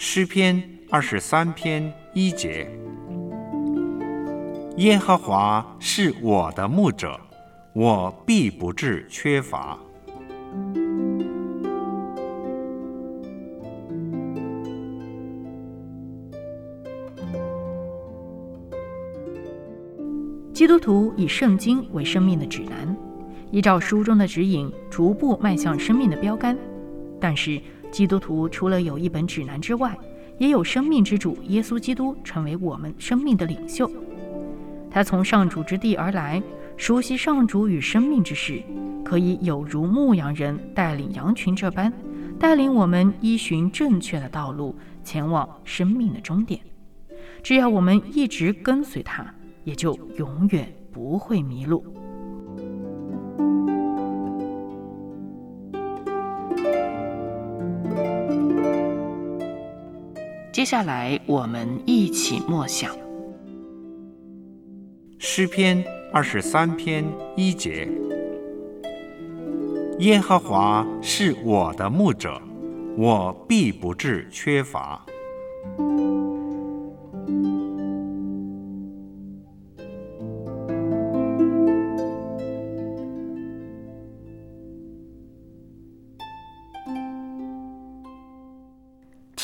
诗篇二十三篇一节：耶和华是我的牧者，我必不致缺乏。基督徒以圣经为生命的指南，依照书中的指引，逐步迈向生命的标杆。但是，基督徒除了有一本指南之外，也有生命之主耶稣基督成为我们生命的领袖。他从上主之地而来，熟悉上主与生命之事，可以有如牧羊人带领羊群这般，带领我们依循正确的道路，前往生命的终点。只要我们一直跟随他。也就永远不会迷路。接下来，我们一起默想诗篇二十三篇一节：耶和华是我的牧者，我必不至缺乏。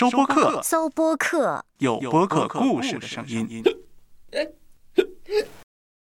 搜播客，搜播客，有播客故事的声音。